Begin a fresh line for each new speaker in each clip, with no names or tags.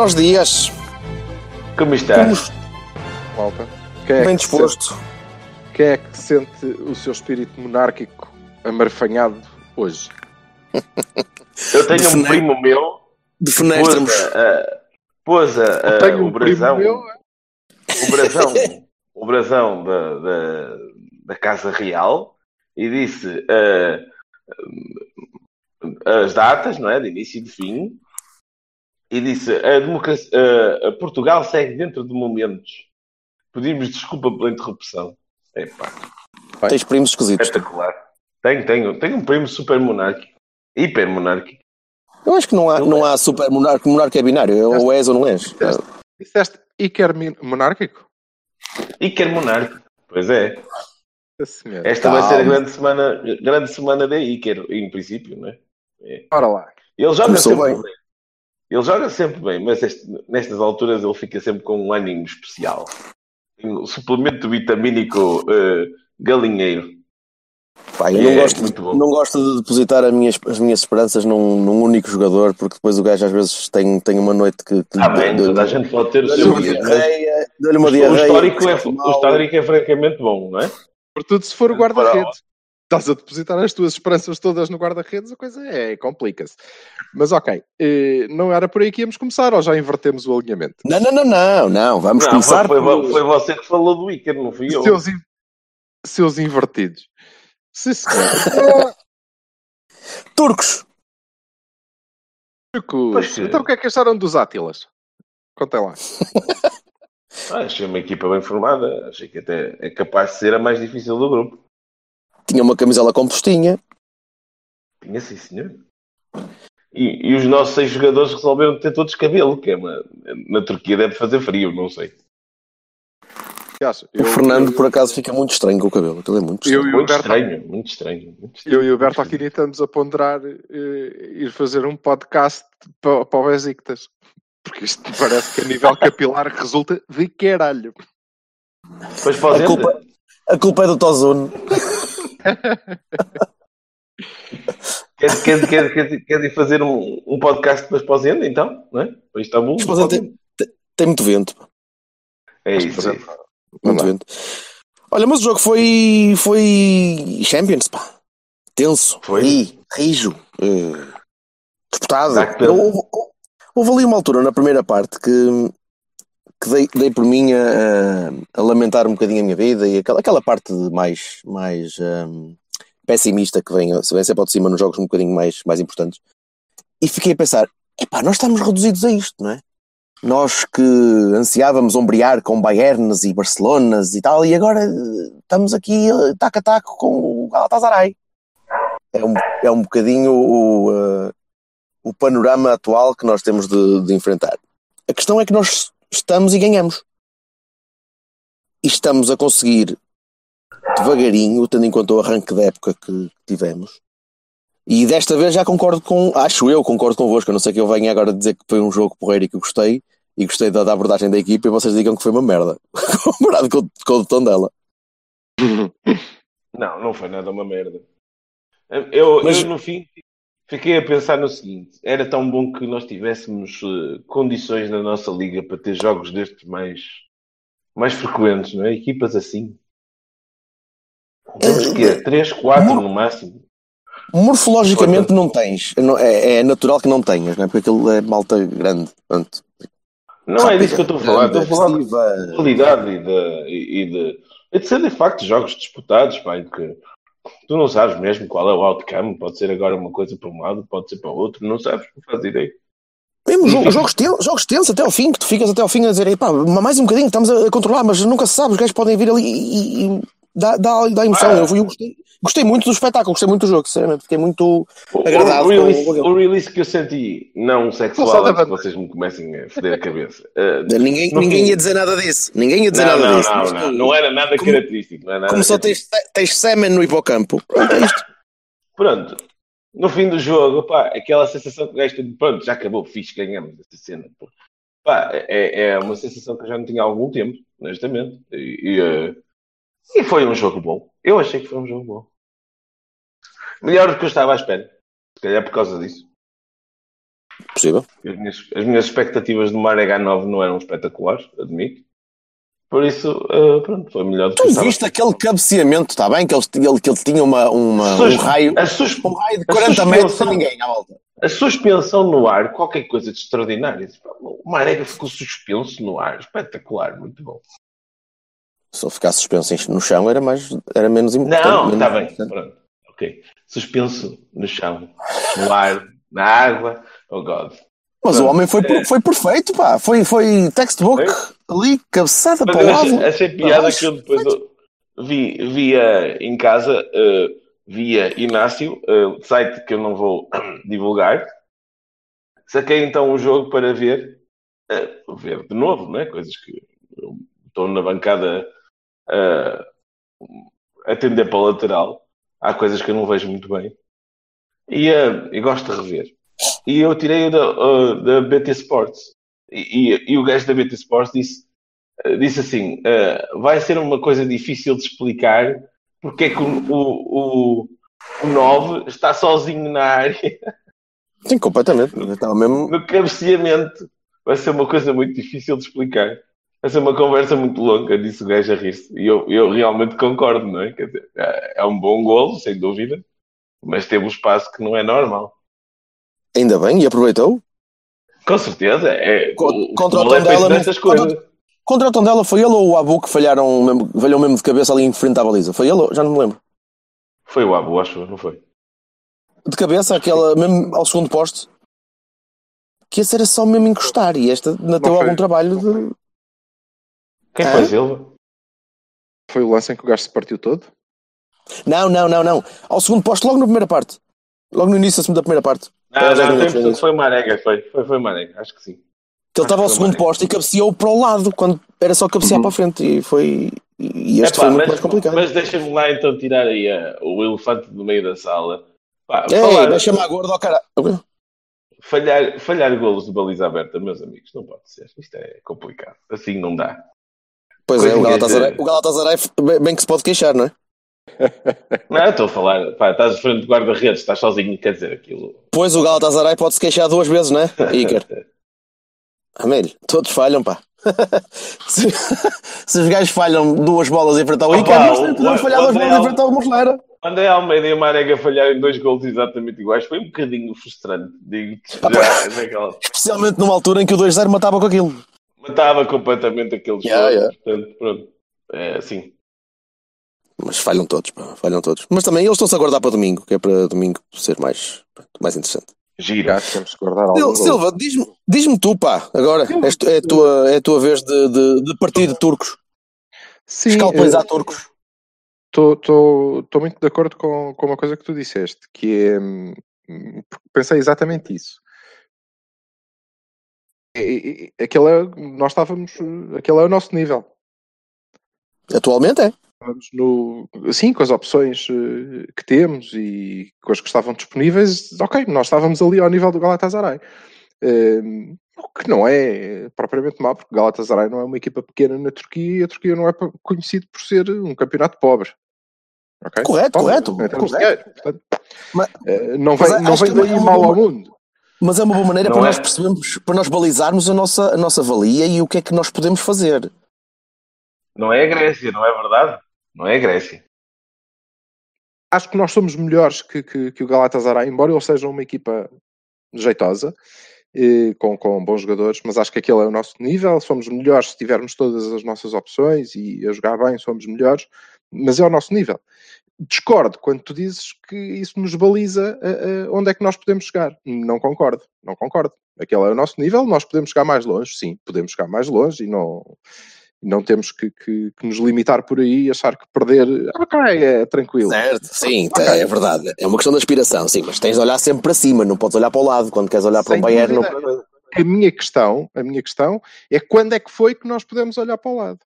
Buenos dias.
Como estás?
Como
malta. Quem é,
bem
que
disposto.
sente, quem é que sente o seu espírito monárquico amarfanhado hoje?
Eu tenho um primo meu
De
pôs,
fenéstramos.
a, pôs a, a-
Tenho
o
um primo
brasão,
meu.
o brasão, o brasão da, da, da Casa Real e disse eh, as datas, não é? De início e de fim. E disse: a democracia, a Portugal segue dentro de momentos. Pedimos desculpa pela interrupção. Epá,
Tens primos esquisitos.
espetacular. Tenho, tenho, tenho um primo super monárquico, hiper monárquico.
Eu acho que não há, não há super monarca. Monarca é binário. É ou és ou não és.
Disseste, disseste Iker monárquico?
Hiper monárquico. Pois é. Esta vai ser a
Calma.
grande semana, grande semana da Iker, em princípio, não é?
Ora lá.
Ele joga
Começou bem.
bem. Ele joga sempre bem, mas este- nestas alturas ele fica sempre com um ânimo especial. Um suplemento vitamínico eh, galinheiro.
Pá, eu não,
É,
gosto,
muito bom.
não gosto de depositar as minhas, as minhas esperanças num, num único jogador, porque depois o gajo às vezes tem, tem uma noite que. que
Está bem,
deu-
toda a gente pode ter o seu dia.
diarreia. Uma
O
diarreia.
histórico, é, o histórico é francamente bom, não é?
Sobretudo se for o guarda-redes. Estás a depositar as tuas esperanças todas no guarda-redes, a coisa é, complica-se. Mas ok, eh, não era por aí que íamos começar, ou já invertemos o alinhamento?
Não, não, não, não, não. Vamos
Não,
começar.
foi,
por-
foi você que falou do Iker, não fui eu.
Seus, in- seus invertidos. Sim, senhor.
Turcos.
Turcos.
Que-
Então o que é que acharam dos Átilas? Contem lá.
Ah, achei uma equipa bem formada. Achei que até é capaz de ser a mais difícil do grupo.
Tinha uma camisola com postinha.
Tinha sim, senhor. E, e os nossos seis jogadores resolveram ter todos cabelo, que é uma, na Turquia deve fazer frio, não sei.
acha?
O
Eu-
Fernando,
eu-
por acaso, fica muito estranho com o cabelo. Aquilo é muito
Eu
estranho.
e o
Muito
Berto-
estranho, muito estranho. muito estranho.
Eu e o Berto Aquini estamos a ponderar eh, ir fazer um podcast para, para o Besiktas. Porque isto parece que a nível capilar resulta de caralho.
Para o
A culpa, a culpa é do Tozone.
Quer, quer, quer, quer, quer ir fazer um, um podcast depois para o Zenda, então? Não é? Para Istambul?
Mas, por exemplo, tem, tem muito vento.
É isso. é.
Muito vento. Olha, mas o jogo foi. Foi. Champions, pá. Tenso.
Foi.
Ri, rijo. eh, disputado. Houve, houve ali uma altura na primeira parte que. Que dei, dei por mim a, a lamentar um bocadinho a minha vida e aquela, aquela parte mais, mais hum, pessimista que vem, se vem sempre ao de cima nos jogos um bocadinho mais, mais importantes. E fiquei a pensar: epá, nós estamos reduzidos a isto, não é? Nós que ansiávamos ombrear com Bayerns e Barcelonas e tal, e agora eh, estamos aqui taco a taco com o Galatasaray. É um, é um bocadinho o, eh, o panorama atual que nós temos de, de enfrentar. A questão é que nós estamos e ganhamos. E estamos a conseguir devagarinho, tendo em conta o arranque da época que tivemos. E desta vez já concordo com, acho eu, concordo convosco. A não sei que eu venha agora dizer que foi um jogo porreiro e que gostei, e gostei da, da abordagem da equipa, e vocês digam que foi uma merda, comparado com, com o tom dela.
Não, não foi nada uma merda. Eu,
Mas-
eu, no fim, fiquei a pensar no seguinte: era tão bom que nós tivéssemos eh, condições na nossa liga para ter jogos destes mais, mais frequentes, não é? Equipas assim. Temos que é 3, 4 no máximo.
Morfologicamente não tens, é, é natural que não tenhas, não é? porque aquilo é malta grande. Portanto,
Não é disso que eu estou a falar. Estou a falar de
agressiva.
qualidade e de, e, de, e de ser de facto jogos disputados, pá, que tu não sabes mesmo qual é o outcome, pode ser agora uma coisa para um lado, pode ser para o outro, não sabes, não faz ideia.
Mesmo jo- jogos, tensos, jogos tensos até ao fim, que tu ficas até ao fim a dizer, "Epá, mais um bocadinho, estamos a controlar, mas nunca se sabe, os gajos podem vir ali e- e dá, dá, dá emoção.
Ah.
Eu, fui- eu gostei, gostei muito do espetáculo, gostei muito do jogo, sinceramente, fiquei muito.
O,
Agradado
o, release,
com o-
o release que eu senti, não
Não
sexual,
da
antes que vocês me comecem a foder a cabeça. Uh,
Ninguém, ninguém
fim-
ia dizer nada disso, ninguém ia dizer
não,
nada
não,
disso.
não, não,
tu-
não era nada
como-
característico. Não é nada
Como só tens, tens semen no hipocampo, pronto, é.
Pronto, no fim do jogo, opá, aquela sensação que o gajo tem pronto, já acabou, fixe, ganhamos essa cena. Pá, é, é uma sensação que eu já não tinha há algum tempo, honestamente. E, e, eh, e foi um jogo bom. Eu achei que foi um jogo bom. Melhor do que eu estava à espera. Se calhar por causa disso.
Possível.
As minhas, as minhas expectativas de Mario H9 não eram espetaculares, admito. Por isso, eh, pronto, foi melhor do que
Tu
estava.
viste aquele cabeceamento, está bem? Que ele, ele, que ele tinha uma, uma, um, raio,
a, sus-
um raio de
a
40 metros sem ninguém à volta.
a suspensão no ar, qualquer coisa de extraordinário. O Marega ficou suspenso no ar, espetacular, muito bom.
Se ele ficasse suspenso no chão, era, mais, era menos importante.
Não, está bem, pronto. Ok. Suspenso no chão, no ar, na água. Oh God.
Mas o homem foi, per- foi perfeito, pá. Foi, foi textbook ali, cabeçada
Mas
para o
eu
lado.
achei piada
baixo.
que eu depois eu vi, via em casa, eh, via Inácio, eh, site que eu não vou divulgar. Saquei então o jogo para ver, eh, ver de novo, né? Coisas que eu estou na bancada a atender para o lateral. Há coisas que eu não vejo muito bem. E, eh, e gosto de rever. E eu tirei-o da, eh, da BT Sports. E, e- e o gajo da BT Sports disse, eh, disse assim: eh, vai ser uma coisa difícil de explicar porque é que o, o, o, o 9 está sozinho na área
Sim, completamente. Eu Estava mesmo.
no cabeceamento. Vai ser uma coisa muito difícil de explicar. Vai ser uma conversa muito longa, disse o gajo a rir-se. E eu, eu realmente concordo, não é? Quer dizer, é é um bom golo, sem dúvida, mas teve um espaço que não é normal.
Ainda bem, e aproveitou.
Com certeza, é,
Co-
o
contra o
é feito
Tondela,
dessas
contra-
coisas.
Contra o Tondela foi ele ou o Abu que falharam mesmo, falhou mesmo de cabeça ali em frente à baliza? Foi ele? ou- Já não me lembro.
Foi o Abu, acho, não foi?
De cabeça, aquela mesmo ao segundo poste. Que esse era só mesmo encostar e esta ainda
Não
teve algum trabalho de.
Quem
Hã?
foi Silva?
Foi o lance em que o gajo se partiu todo?
Não, não, não, não. Ao segundo poste, logo na primeira parte. Logo no início assim, da primeira parte.
Não,
É,
não, tem
foi
que
isso.
foi Marega, foi. Foi, foi Marega, acho que sim.
Ele estava ao segundo poste e cabeceou para o lado, quando era só cabecear
Uhum.
para a frente. E foi. E este
Epá,
foi muito
mas,
mais complicado.
Mas deixa-me lá então tirar aí eh, o elefante do meio da sala. Pá,
Ei,
falar-
vai chamar gordo ao cara.
falhar, falhar golos de baliza aberta, meus amigos, não pode ser. Isto é complicado. Assim não dá.
Pois é, o Galatasaray, o Galatasaray bem- que se pode queixar, não é?
Não, eu estou a falar, pá, estás de frente do guarda-redes, estás sozinho, quer dizer aquilo.
Pois o Galatasaray pode se queixar duas vezes, não é? Iker. Amélio, todos falham, pá. se, se os gajos falham duas bolas em frente ao Iker, nós
o-
falhar duas bolas em
André
frente ao Muslera.
Quando é Almeida e a Marega falharem dois golos exatamente iguais, foi um bocadinho frustrante, digo-te.
Ah,
Já, naquela-
Especialmente numa altura em que o 2-0 matava com aquilo.
Matava completamente aquele jogo.
Yeah, yeah.
Portanto, pronto. É assim.
Mas falham todos, pá, falham todos. Mas também eles estão-se a guardar para domingo, que é para domingo ser mais, mais interessante.
Gira.
Temos que guardar algo.
Silva, diz-me diz tu, pá, agora. É a tua, é a tua vez de, de, de partir de turcos.
Sim,
Escalpelizar turcos.
estou muito de acordo com, com uma coisa que tu disseste, que é. hum, Pensei exatamente isso. E- e- e- Aquele é, nós estávamos. Aquele é o nosso nível.
Atualmente é.
No, sim, com as opções eh, que temos e com as que estavam disponíveis, ok, nós estávamos ali ao nível do Galatasaray. Eh, o que não é propriamente mal, porque Galatasaray não é uma equipa pequena na Turquia e a Turquia não é conhecido por ser um campeonato pobre. Ok?
Correto,
Pobre,
correto,
em termos de
correto.
portanto,
Mas-
eh, não vem, não vem
é
daí mal ao mundo.
Mas é uma boa maneira
Não
para
é?
nós percebermos, para nós balizarmos a nossa, a nossa valia e o que é que nós podemos fazer.
Não é a Grécia, não é verdade? Não é a Grécia.
acho que nós somos melhores que, que, que o Galatasaray, embora eles sejam uma equipa jeitosa, eh, com, com bons jogadores, mas acho que aquele é o nosso nível. Somos melhores se tivermos todas as nossas opções e a jogar bem, somos melhores, mas é o nosso nível. Discordo quando tu dizes que isso nos baliza eh, eh, onde é que nós podemos chegar. Não concordo, não concordo. Aquele é o nosso nível, nós podemos chegar mais longe, sim, podemos chegar mais longe e não, não temos que, que- que nos limitar por aí e achar que perder ah, ok, é tranquilo.
Certo, sim, é verdade. É uma questão de aspiração, sim, mas tens de olhar sempre para cima, não podes olhar para o lado quando queres olhar para
Sem
um Bayern. Não...
A minha questão, a minha questão é quando é que foi que nós podemos olhar para o lado?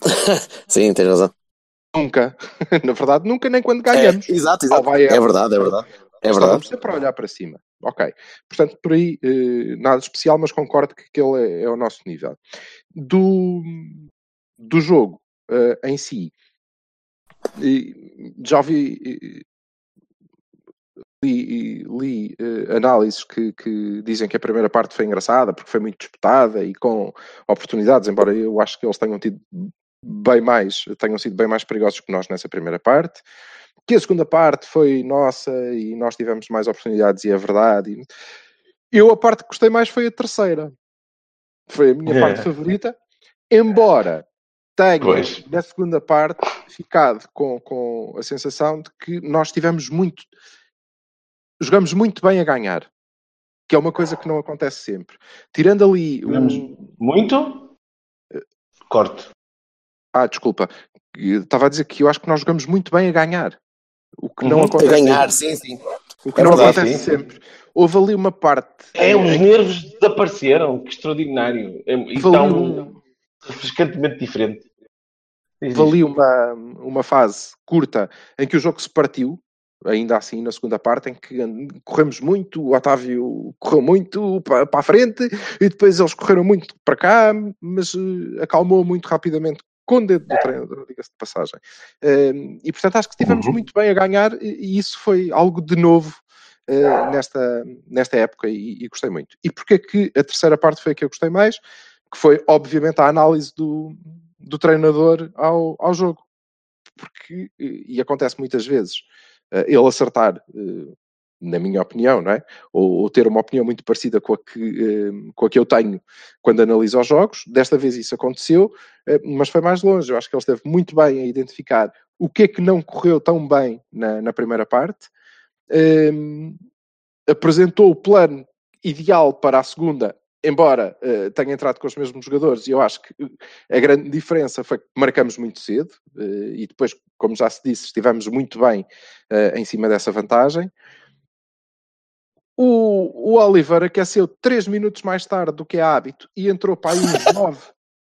Sim, tens razão.
Nunca. Na verdade, nunca, nem quando ganhamos.
É, exato, exato.
Bayern.
É verdade, é verdade. É verdade.
Estávamos sempre a olhar para cima. ok. Portanto, por aí, eh, nada especial, mas concordo que aquele é, é o nosso nível. Do, do jogo eh, em si, já ouvi li, li, eh, análises que, que dizem que a primeira parte foi engraçada porque foi muito disputada e com oportunidades, embora eu acho que eles tenham tido bem mais, tenham sido bem mais perigosos que nós nessa primeira parte. Que a segunda parte foi nossa e nós tivemos mais oportunidades e é verdade. Eu a parte que gostei mais foi a terceira. Foi a minha
É.
parte favorita, embora tenha
Pois.
na segunda parte ficado com, com a sensação de que nós tivemos muito jogamos muito bem a ganhar, que é uma coisa que não acontece sempre. Tirando ali um...
Muito? Corte.
Ah, desculpa. Estava a dizer que eu acho que nós jogamos muito bem a ganhar. O que não
Uhum.
A
acontece
ganhar,
sempre.
sim, sim.
O que
É
não
verdade,
acontece
sim.
sempre. Houve ali uma parte.
É, os
em
nervos desapareceram. Que extraordinário. É, e tão
um-
refrescantemente diferente.
Valia uma, uma fase curta em que o jogo se partiu, ainda assim na segunda parte, em que corremos muito, o Otávio correu muito para, para a frente e depois eles correram muito para cá, mas eh, acalmou muito rapidamente com o dedo do treinador, diga-se de passagem. E portanto acho que estivemos
Uhum.
muito bem a ganhar e, isso foi algo de novo eh, nesta, nesta época e, e gostei muito. E porque é que a terceira parte foi a que eu gostei mais? Que foi, obviamente, a análise do, do treinador ao, ao jogo. Porque, e acontece muitas vezes, eh, ele acertar, eh, na minha opinião, não é? Ou, ou ter uma opinião muito parecida com a, que, eh, com a que eu tenho quando analiso os jogos. Desta vez isso aconteceu, eh, mas foi mais longe. Eu acho que ele esteve muito bem a identificar o que é que não correu tão bem na, na primeira parte. Ehm, apresentou o plano ideal para a segunda, embora eh, tenha entrado com os mesmos jogadores, e eu acho que eh, a grande diferença foi que marcamos muito cedo, e depois, como já se disse, estivemos muito bem em cima dessa vantagem. O, o Oliver aqueceu 3 minutos mais tarde do que é hábito e entrou para aí uns 9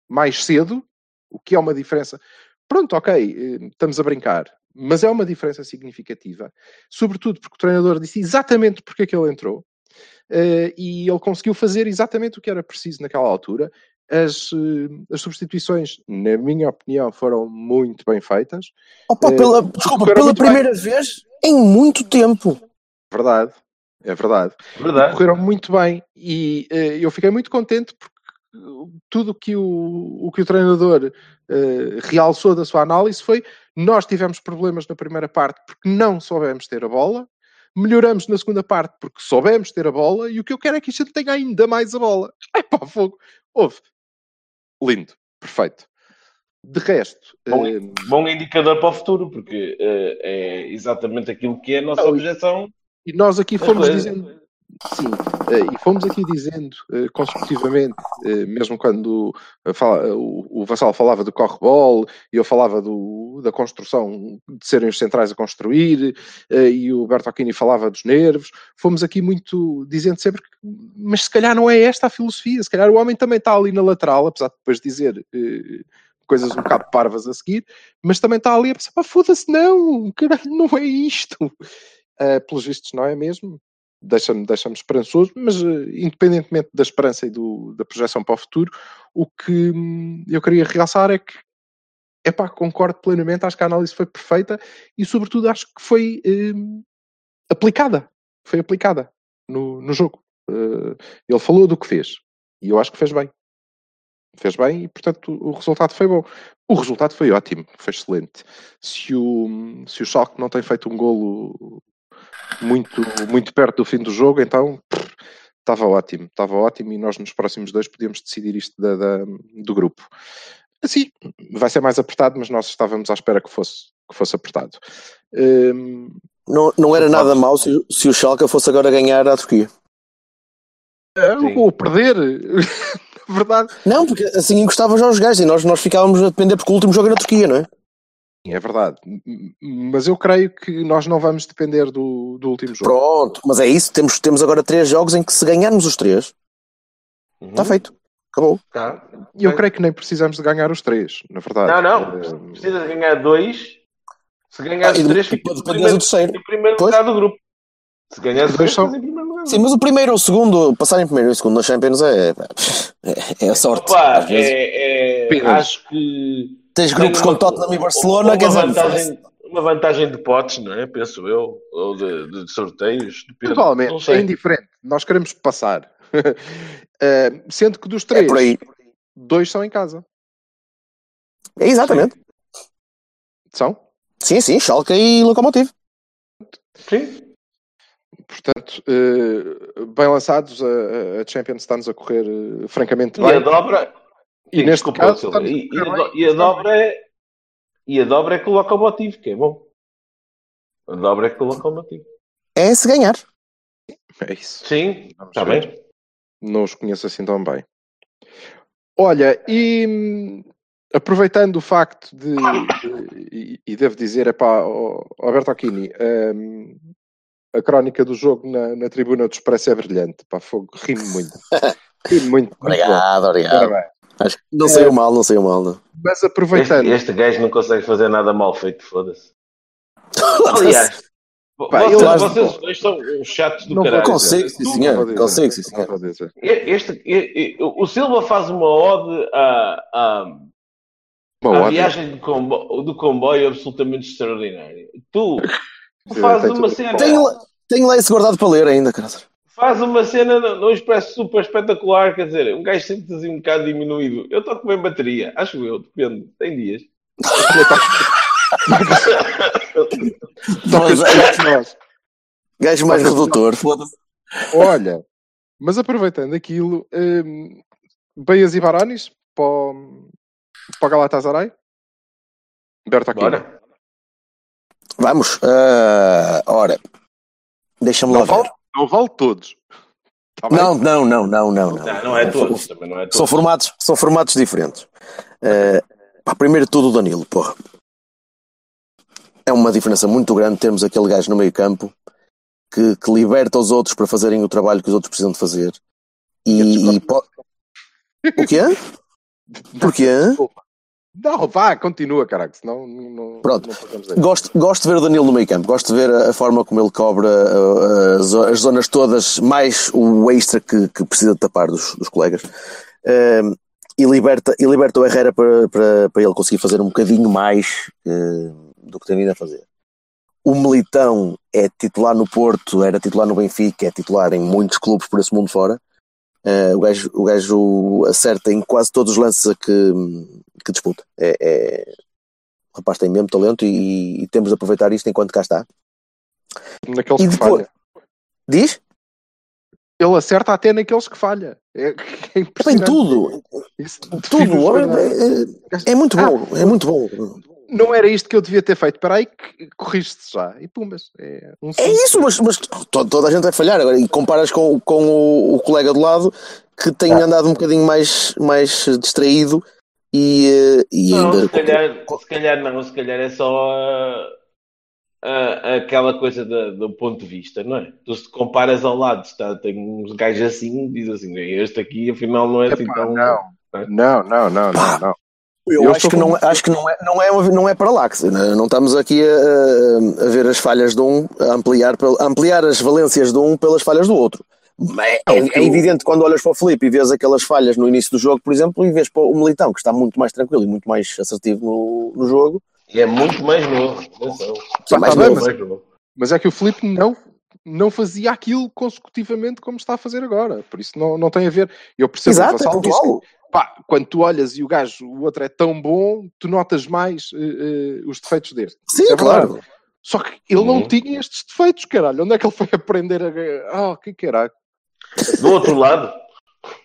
mais cedo, o que é uma diferença. Pronto, ok, eh, estamos a brincar, mas é uma diferença significativa, sobretudo porque o treinador disse exatamente porque é que ele entrou eh, e ele conseguiu fazer exatamente o que era preciso naquela altura. As, eh, as substituições, na minha opinião, foram muito bem feitas.
Opa, pela, desculpa, pela
muito bem.
primeira vez em muito tempo.
Verdade, é verdade.
Verdade.
correram muito bem e eh, eu fiquei muito contente porque tudo que o, o que o treinador eh, realçou da sua análise foi nós tivemos problemas na primeira parte porque não soubemos ter a bola, melhoramos na segunda parte porque soubemos ter a bola e o que eu quero é que a gente tenha ainda mais a bola. É pá, fogo. Houve. Lindo. Perfeito. De resto,
Bom,
eh,
Bom indicador para o futuro, porque eh, é exatamente aquilo que é a nossa objeção.
E nós aqui fomos dizendo, sim, eh, e fomos aqui dizendo eh, consecutivamente, eh, mesmo quando o, Vassal falava do corre-bol e eu falava do, da construção, de serem os centrais a construir, e o Bertocchini falava dos nervos, fomos aqui muito dizendo sempre que, mas se calhar não é esta a filosofia, se calhar o homem também está ali na lateral, apesar de depois dizer coisas um bocado parvas a seguir, mas também está ali a pensar, foda-se, não, caralho, não é isto. Uh, pelos vistos, não é mesmo? Deixa-me deixa esperançoso, mas uh, independentemente da esperança e do, da projeção para o futuro, o que hum, eu queria realçar é que, epá, concordo plenamente, acho que a análise foi perfeita e, sobretudo, acho que foi hum, aplicada. Foi aplicada no, no jogo. Uh, ele falou do que fez e eu acho que fez bem. Fez bem e, portanto, o, resultado foi bom. O resultado foi ótimo, foi excelente. Se o, se o Schalke não tem feito um golo muito, muito perto do fim do jogo, então estava ótimo, estava ótimo e nós nos próximos dois podíamos decidir isto da, da- do grupo. Assim, vai ser mais apertado, mas nós estávamos à espera que fosse, que fosse apertado. Hum,
Não, não era nada mau se, se o Schalke fosse agora ganhar à Turquia.
Sim.
ou perder, na verdade,
Não, porque assim encostava já os gajos e nós, nós ficávamos a depender porque o último jogo era a Turquia, não é?
É verdade. Mas eu creio que nós não vamos depender do, do último jogo.
Pronto, mas é isso. Temos, temos agora três jogos em que se ganharmos os três,
Uhum.
está feito. Acabou.
Tá.
E eu creio que nem precisamos de ganhar os três, na verdade.
Não, não.
Hum,
Precisa de ganhar dois. Se ganhar
Ah, e
os três,
depois
fica em primeiro,
terceiro.
em primeiro
Pois.
lugar do grupo. Se ganhar os
Dois são-.
Sim, mas o primeiro ou o segundo, passar em primeiro e segundo na Champions é, é, é sorte.
Opa,
Às vezes.
é, é- acho que
Tens grupos com Tottenham e Barcelona,
uma
quer dizer,
vantagem, uma vantagem de potes, não é? Penso eu, ou de, de sorteios. depende.
Totalmente, é indiferente. Nós queremos passar. Eh, sendo que dos
é
três,
por aí.
dois são em casa.
É exatamente.
São?
Sim, sim, Schalke e Lokomotiv.
Sim.
Portanto, eh, bem lançados, a, a Champions está-nos a correr eh, francamente
E a
bem.
dobra.
E
Sim,
neste
desculpa,
caso,
e, e a, e a dobra é. E a dobra é com o locomotivo, que é bom. A dobra é com o locomotivo.
É se ganhar.
É isso.
Sim,
Vamos
está
ver.
bem.
Não os conheço assim tão bem. Olha, e aproveitando o facto de, de- e, e devo dizer, é para Alberto Aquini, hum, a crónica do jogo na, na tribuna do Expresso é brilhante. Pá, fogo, rimo muito. Rimo muito. muito.
Obrigado, obrigado.
Parabéns.
Acho que não saiu mal, não saiu mal. Não.
Mas
Este,
aproveitando,
este gajo não consegue fazer nada mal feito, foda-se. Aliás,
Pá,
vocês,
eu-
vocês dois são uns chatos do
Não
caralho.
consigo, sim,
Não
senhor. Consigo, sim, senhor.
Este, e- e- o Silva faz uma ode à, à,
Uma
à viagem do comboio, do comboio absolutamente extraordinária. Tu
Sim,
faz
tem
uma cena,
Tenho, lá- tenho lá isso guardado para ler ainda, cara.
Faz uma cena no expresso super espetacular, quer dizer, um gajo sente-se assim um bocado diminuído. Eu toco bem bateria, acho eu, depende, tem dias.
Nós.
Gajo mais redutor, foda-se.
Olha, mas aproveitando aquilo, hum, Beias e Baranis para, o- para Galatasaray? Berta aqui.
Bora.
Vamos. ah, ora, deixa-me lá ver.
Não vale todos. Tá bem?
Não, não, não, não, não. não.
Não, não é todos, também não é
São
todos.
formatos, são formatos diferentes. Pá, primeiro de tudo, o Danilo, porra. É uma diferença muito grande termos aquele gajo no meio campo que, que liberta os outros para fazerem o trabalho que os outros precisam de fazer. E, e po- O quê? Porquê?
Não, vá, continua, caraca, senão não,
Pronto.
não.
Gosto, gosto de ver o Danilo no meio campo, gosto de ver a, a forma como ele cobra uh, as, as zonas todas, mais o extra que, que precisa de tapar dos, dos colegas. Um, e, liberta, e liberta o Herrera para, para, para ele conseguir fazer um bocadinho mais uh, do que tem vindo a fazer. O Militão é titular no Porto, era titular no Benfica, é titular em muitos clubes por esse mundo fora. Uh, o, gajo, o gajo acerta em quase todos os lances a que, que disputa. É, é, o rapaz tem mesmo talento e, e temos de aproveitar isto enquanto cá está.
Naqueles
E
que
depois-
falha.
Diz?
Ele acerta até naqueles que falha. É, é
Tem
impressionante.
tudo,
Isso
tudo. É, é- é muito bom, é muito bom.
Não era isto que eu devia ter feito. Espera aí, que corriste já. E pumas. É, um
É isso, mas, mas to- toda a gente vai falhar agora. E comparas com, com o, o colega do lado que tem andado um bocadinho mais, mais distraído e, e
Não,
ainda.
se calhar, se calhar não, se calhar é só ah, ah, aquela coisa da- do ponto de vista, não é? Tu se comparas ao lado, está, tem uns gajos assim, diz assim, este aqui afinal não é assim
Epá,
tão.
não. Não, não, não, não, não.
Eu,
Eu
acho, que não,
como-
acho que não é, não é, não é para lá. que se- Não estamos aqui a, a ver as falhas de um, a ampliar, a ampliar as valências de um pelas falhas do outro. É, é- é evidente quando olhas para o Felipe e vês aquelas falhas no início do jogo, por exemplo, e vês para o Militão, que está muito mais tranquilo e muito mais assertivo no, no jogo.
E é muito mais novo.
Sim, mais
tá bem,
novo.
novo.
Mas é que o Filipe não, não fazia aquilo consecutivamente como está a fazer agora. Por isso não, não tem a ver. Eu percebo o
Exato, é
Vassal disse
pontual.
que, pá, quando tu olhas e o gajo, o outro é tão bom, tu notas mais eh, eh, os defeitos deste.
Sim,
é
claro.
verdade. Só que ele não
Uhum.
tinha estes defeitos, caralho. Onde é que ele foi aprender a. Ah, que caralho.
Do outro lado,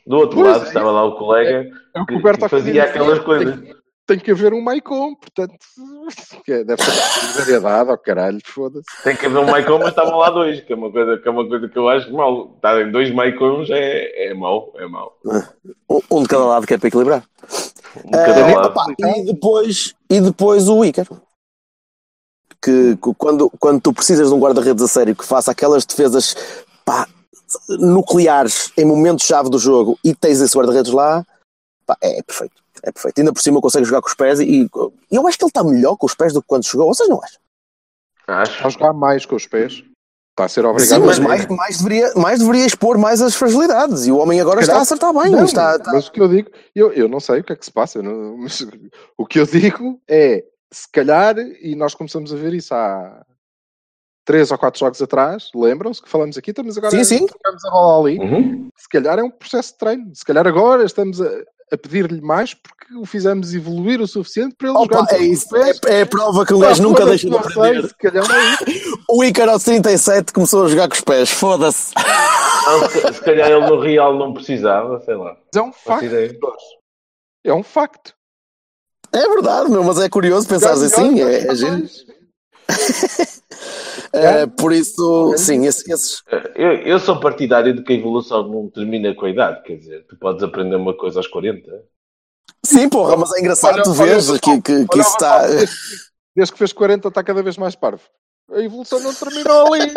do outro
Pois
lado
é.
estava lá o colega
É o que
que, que fazia aquelas
tem-
coisas.
Tem, que haver um Maicon, portanto, é- deve ser variedade, ao caralho, foda-se.
Tem que haver um Maicon, mas estavam lá dois, que é uma coisa que, é uma coisa que eu acho mal. Estarem dois Maicons é, é mau, é mau.
Um, um de cada lado que é para equilibrar.
Um de cada
Eh,
lado.
opá, e, depois, e depois o. Que, que quando, quando tu precisas de um guarda-redes a sério que faça aquelas defesas pá, nucleares em momentos-chave do jogo e tens esse guarda-redes lá, pá, é perfeito. É perfeito. Ainda por cima consegue jogar com os pés e, e eu acho que ele está melhor com os pés do que quando chegou. Vocês não acham?
A
Acho.
jogar mais com os pés. Está a ser
Sim,
obrigado
mas
a
mais, mais, deveria, mais deveria expor mais as fragilidades. E o homem agora está a acertar bem.
Não,
está, está-
Mas o que eu digo, eu, eu não sei o que é que se passa, não- mas o que eu digo é, se calhar, e nós começamos a ver isso há três ou quatro jogos atrás, lembram-se que falamos aqui, estamos agora
Sim, sim.
trocamos a bola ali,
Uhum.
se calhar é um processo de treino, se calhar agora estamos a, a pedir-lhe mais porque o fizemos evoluir o suficiente para ele
Opa,
jogar
é, isso, é, é a prova que um
Pá,
gajo nunca deixa de
não sei,
aprender.
se calhar não é isso.
O Icaros 37 começou a jogar com os pés, foda-se.
Se, se calhar ele no Real não precisava, sei lá.
Mas é um facto, é um facto.
É verdade, meu, mas é curioso pensar assim. É, é
mais.
É, por isso, sim, esse- esses.
Eu, eu sou partidário de que a evolução não termina com a idade. Quer dizer, tu podes aprender uma coisa aos 40.
Sim, porra, mas é engraçado
Olha-
tu veres que, que, que
Olha,
isso está.
desde, desde que fez 40 está cada vez mais parvo. A evolução não terminou ali.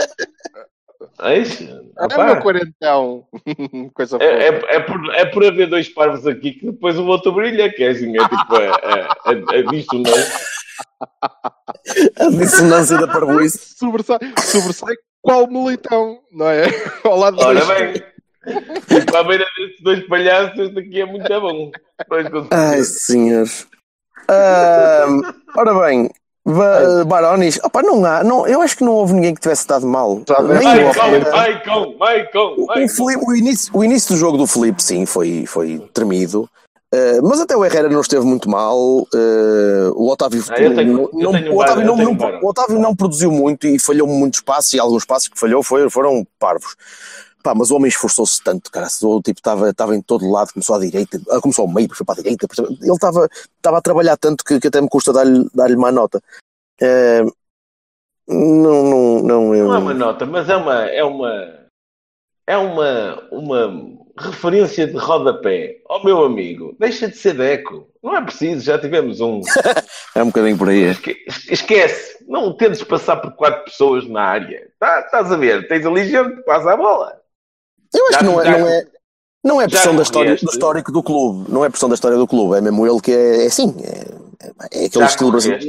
É isso?
É
Opá.
meu quarentão. Coisa
É, é, é, por, é por haver dois parvos aqui que depois o outro brilha, que é assim, é tipo a, a, a, a dissonância.
A dissonância da parvoíce.
Sobressai, sobressai qual militão, não é? Ao lado
Ora
dos-
bem, tipo, à beira destes dois palhaços, este aqui é muito bom.
Ai, senhores. Ahm, ora bem, Ba- Baronis, opa, não há, não, eu acho que não houve ninguém que tivesse estado mal. O início, o início do jogo do Felipe, sim, foi, foi tremido. Uh, mas até o Herrera não esteve muito mal. Uh, o Otávio,
Ah, tenho-
não, o, Otávio não, não- o Otávio não produziu muito e falhou muitos passos e alguns passos que falhou foi- foram parvos. Pá, mas o homem esforçou-se tanto, cara. O tipo estava em todo lado, começou à direita, ah, começou ao meio, foi para a direita. Ele estava a trabalhar tanto que, que até me custa dar-lhe dar má nota. Uh, não, não, não, eu...
Não é uma nota, mas é uma, é uma, é uma, uma referência de rodapé. Ó meu amigo, deixa de ser deco. Não é preciso, já tivemos um.
é um bocadinho por aí.
Esque- Esquece, não tentes passar por quatro pessoas na área. Tá, estás a ver? Tens ali gente que passa a bola.
Eu acho
Já-
que não é,
já-
não é, não é pressão da história, do histórico do clube. Não é pressão da história do clube. É mesmo ele que é, é assim. É, é aquele
Já
estilo brasileiro.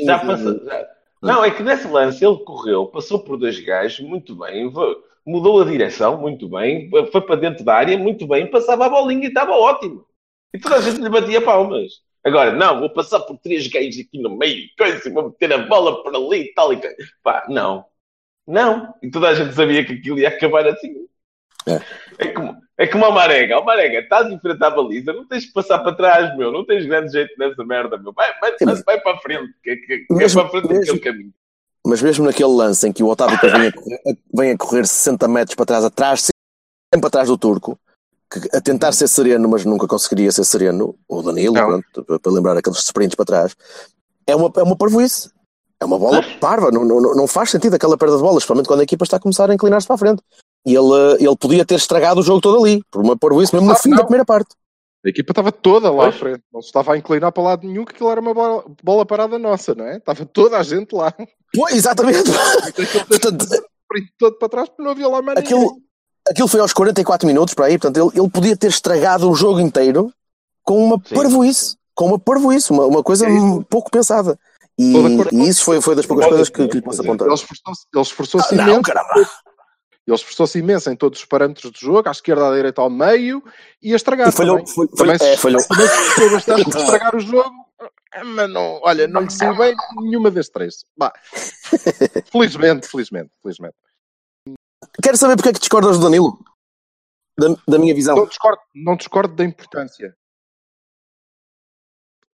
Não, é que nesse lance ele correu, passou por dois gajos, muito bem, vo- mudou a direção, muito bem, foi para dentro da área, muito bem, passava a bolinha e estava ótimo. E toda a gente lhe batia palmas. Agora, não, vou passar por três gajos aqui no meio, coisa, vou meter a bola por ali e tal e tal. Pá, não. Não. E toda a gente sabia que aquilo ia acabar assim.
É.
É como, é como a Marega. Ó Marega, estás em frente à baliza, não tens que passar para trás, meu. Não tens grande jeito nessa merda, meu. Vai, vai,
mas-
vai para a frente, que, que, que
Mesmo-
é para a frente
mesmo-
daquele caminho.
Mas mesmo naquele lance em que o Otávio vem a, correr, vem a correr 60 metros para trás, atrás, sempre atrás do turco, que, a tentar ser sereno, mas nunca conseguiria ser sereno, o Danilo,
Não.
pronto, para- lembrar aqueles sprints para trás, é uma, é uma parvoíce. É uma bola parva, não, não, não faz sentido aquela perda de bola, especialmente quando a equipa está a começar a inclinar-se para a frente. E ele, ele podia ter estragado o jogo todo ali, por uma parvoíce, mesmo no fim
que
da
não.
primeira parte.
A equipa estava toda lá à
Pois.
frente. Não se estava a inclinar para lado nenhum, que aquilo era uma bola, bola parada nossa, não é? Estava toda a gente lá.
Pois, exatamente.
Todo para trás, porque não havia lá mais
aquilo, aquilo foi aos 44 minutos para aí, portanto, ele, ele podia ter estragado o jogo inteiro com uma
Sim.
parvoíce, com uma parvoíce, uma, uma coisa
É
pouco pensada. E, e isso foi, foi das poucas
Pode
coisas que, que lhe posso apontar.
Ele esforçou-se
Ah, não,
imenso.
caramba.
Ele esforçou-se imenso em todos os parâmetros do jogo, à esquerda, à direita, ao meio, e a estragar
E falhou,
também.
foi- foi-
Também se-
é, falhou.
Também se esforçou bastante para estragar o jogo, mas não, olha, não lhe saiu bem nenhuma das três. Bah. felizmente, felizmente, felizmente.
Quero saber porque é que discordas do Danilo? Da, da minha visão.
Não discordo, não discordo da importância.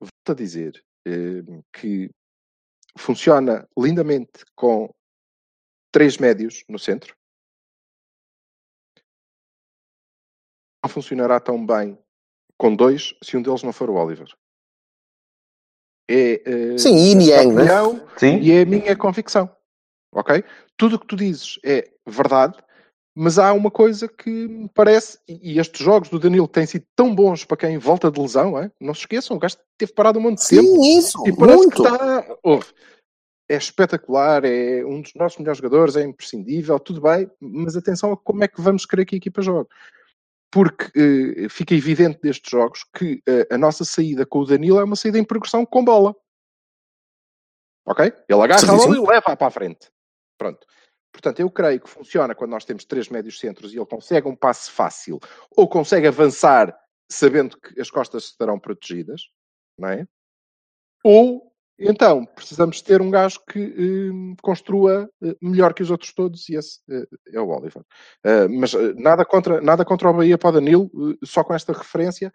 Volto a dizer eh, que funciona lindamente com três médios no centro. Não funcionará tão bem com dois se um deles não for o Oliver. É, eh,
Sim, yin
a minha
yang, né?
opinião
Sim?
e é a minha convicção. Ok? Tudo o que tu dizes é verdade, mas há uma coisa que me parece, e e estes jogos do Danilo têm sido tão bons para quem volta de lesão, é? não se esqueçam, o gajo teve parado um monte de tempo
Sim, isso,
e parece
muito.
que está. Ouve, é espetacular, é um dos nossos melhores jogadores, é imprescindível, tudo bem, mas atenção a como é que vamos querer que a equipa jogue. Porque eh, fica evidente destes jogos que eh, a nossa saída com o Danilo é uma saída em progressão com bola. Ok? Ele agarra a bola e leva para a frente. Pronto. Portanto, eu creio que funciona quando nós temos três médios centros e ele consegue um passe fácil ou consegue avançar sabendo que as costas estarão protegidas, não é? Ou então precisamos ter um gajo que eh, construa eh, melhor que os outros todos e esse eh, é o Oliver. Eh, mas nada contra, nada contra o Bahia para o Danilo, só com esta referência,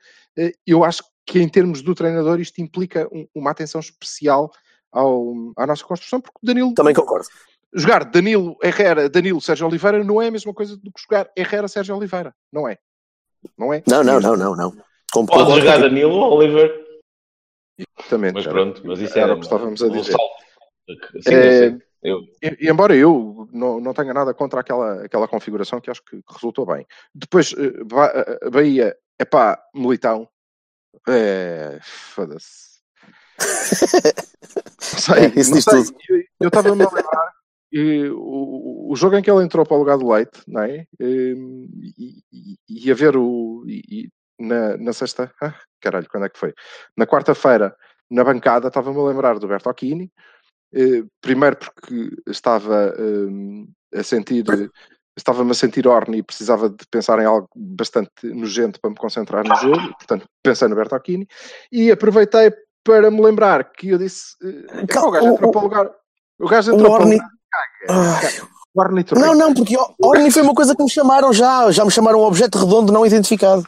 eu acho que em termos do treinador isto implica um- uma atenção especial ao, à nossa construção, porque o Danilo
Também concordo.
jogar Danilo Herrera, Danilo Sérgio Oliveira não é a mesma coisa do que jogar Herrera Sérgio Oliveira. Não é. Não é?
Não, não, não, não, não.
Pode jogar. Danilo Oliver,
Exatamente.
mas
era-
pronto, mas isso
era
era
o que estávamos a
um
dizer.
Sim,
É,
eu
E, e embora eu não, não tenha nada contra aquela, aquela configuração que acho que, que resultou bem. Depois, eh, Ba- eh, Bahia, é pá, Militão. É. Foda-se. Não sei,
É, isso
não
diz
sei.
tudo.
Eu- estava-me a lembrar e o, o jogo em que ele entrou para o lugar do Leite, não é? Ehm, E, e, e a ver o. e na, na sexta. Ah, caralho, quando é que foi? Na quarta-feira, na bancada, estava-me a lembrar do Bertocchini. Eh, primeiro porque estava ehm, a sentir. Estava-me a sentir orne e precisava de pensar em algo bastante nojento para me concentrar no jogo, portanto pensei no Bertocchini e aproveitei para me lembrar que eu disse: eh, "Epá, o gajo entrou para o lugar. O gajo entrou para o
Orni.
lugar.
Não, não, porque Orni foi uma coisa que me chamaram já. Já me chamaram um objeto redondo não identificado.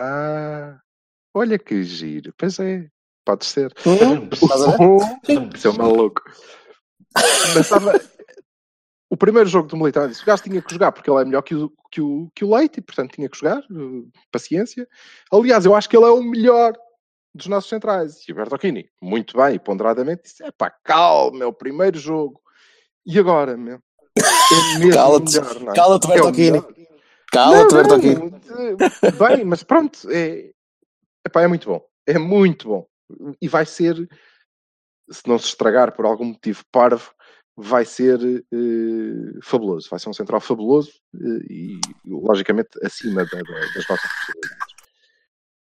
Ah, olha que giro. Pois é, pode ser.
Hum?
Seu maluco. Mas estava. O primeiro jogo do Militar disse: o gajo tinha que jogar porque ele é melhor que o, que o, que o Leite e, portanto, tinha que jogar. eh, Paciência. Aliás, eu acho que ele é o melhor dos nossos centrais. E o Bertocchini, muito bem, ponderadamente, disse: é pá, calma, é o primeiro jogo. E agora, meu? É mesmo
Cala-te,
melhor, é?
cala-te,
É
Bertocchini.
melhor.
Cala-te, Bertocchini.
não, eh, Bem, mas pronto, é, epá, é muito bom. É muito bom. E vai ser, se não se estragar por algum motivo parvo, vai ser eh, fabuloso. Vai ser um central fabuloso eh, e, logicamente, acima da- da- das nossas possibilidades.